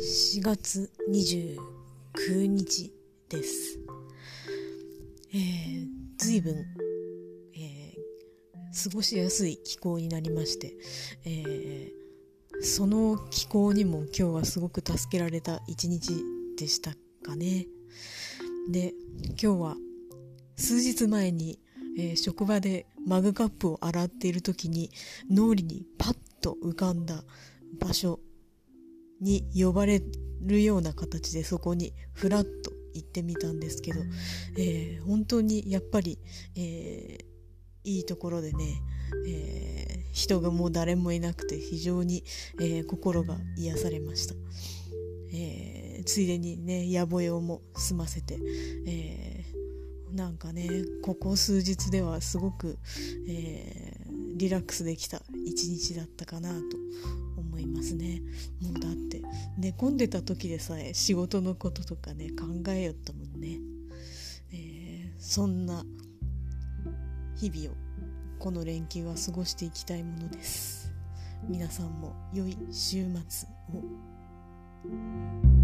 4月29日です。えー、随分、えー、過ごしやすい気候になりまして、えー、その気候にも今日はすごく助けられた一日でしたかね。で、今日は数日前に、えー職場でマグカップを洗っている時に脳裏にパッと浮かんだ場所に呼ばれるような形でそこにふらっと行ってみたんですけど、えー本当にやっぱり、えーいいところでね、えー人がもう誰もいなくて非常に、え心が癒されました、えついでにね野暮用も済ませて、えなんかねここ数日ではすごく、えーリラックスできた一日だったかなと思いますね。もうだって寝込んでた時でさえ仕事のこととかね考えよったもんね、えーそんな日々をこの連休は過ごしていきたいものです。皆さんも良い週末を。